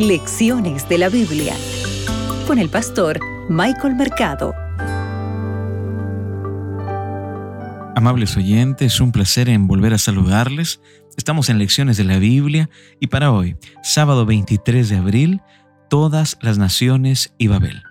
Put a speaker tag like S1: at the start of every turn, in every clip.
S1: Lecciones de la Biblia con el pastor Michael Mercado.
S2: Amables oyentes, un placer en volver a saludarles. Estamos en Lecciones de la Biblia y para hoy, sábado 23 de abril, todas las naciones y Babel.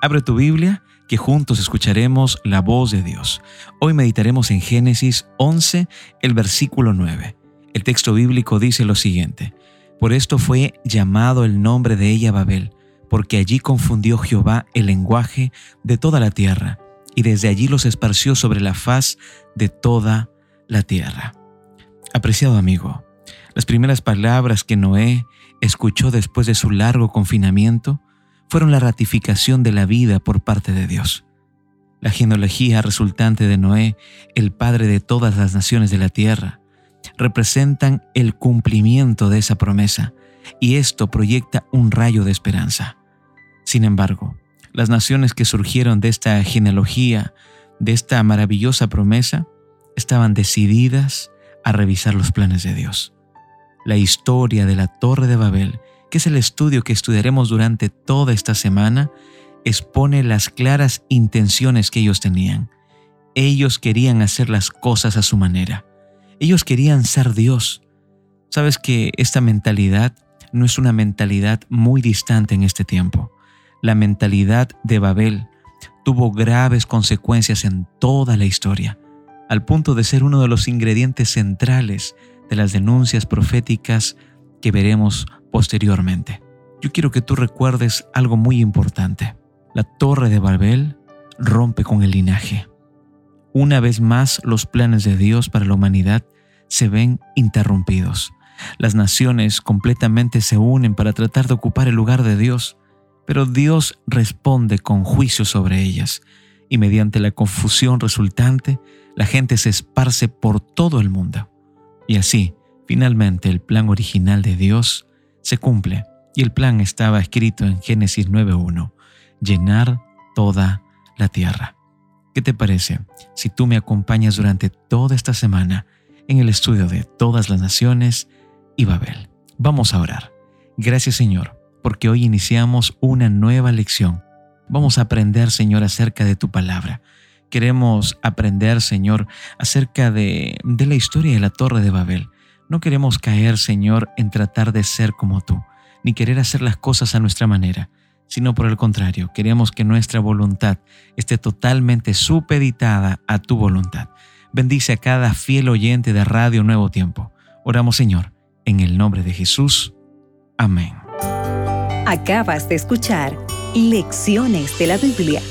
S2: Abre tu Biblia que juntos escucharemos la voz de Dios. Hoy meditaremos en Génesis 11, el versículo 9. El texto bíblico dice lo siguiente, Por esto fue llamado el nombre de ella Babel, porque allí confundió Jehová el lenguaje de toda la tierra, y desde allí los esparció sobre la faz de toda la tierra. Apreciado amigo, las primeras palabras que Noé escuchó después de su largo confinamiento fueron la ratificación de la vida por parte de Dios. La genealogía resultante de Noé, el padre de todas las naciones de la tierra, representan el cumplimiento de esa promesa y esto proyecta un rayo de esperanza. Sin embargo, las naciones que surgieron de esta genealogía, de esta maravillosa promesa, estaban decididas a revisar los planes de Dios. La historia de la Torre de Babel que es el estudio que estudiaremos durante toda esta semana, expone las claras intenciones que ellos tenían. Ellos querían hacer las cosas a su manera. Ellos querían ser Dios. Sabes que esta mentalidad no es una mentalidad muy distante en este tiempo. La mentalidad de Babel tuvo graves consecuencias en toda la historia, al punto de ser uno de los ingredientes centrales de las denuncias proféticas que veremos posteriormente. Yo quiero que tú recuerdes algo muy importante. La torre de Babel rompe con el linaje. Una vez más los planes de Dios para la humanidad se ven interrumpidos. Las naciones completamente se unen para tratar de ocupar el lugar de Dios, pero Dios responde con juicio sobre ellas y mediante la confusión resultante, la gente se esparce por todo el mundo. Y así, finalmente, el plan original de Dios se cumple y el plan estaba escrito en Génesis 9.1, llenar toda la tierra. ¿Qué te parece si tú me acompañas durante toda esta semana en el estudio de todas las naciones y Babel? Vamos a orar. Gracias Señor, porque hoy iniciamos una nueva lección. Vamos a aprender, Señor, acerca de tu palabra. Queremos aprender, Señor, acerca de, de la historia de la Torre de Babel no queremos caer, Señor, en tratar de ser como tú, ni querer hacer las cosas a nuestra manera, sino por el contrario, queremos que nuestra voluntad esté totalmente supeditada a tu voluntad. Bendice a cada fiel oyente de Radio Nuevo Tiempo. Oramos, Señor, en el nombre de Jesús. Amén.
S1: Acabas de escuchar Lecciones de la Biblia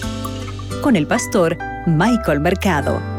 S1: con el pastor Michael Mercado.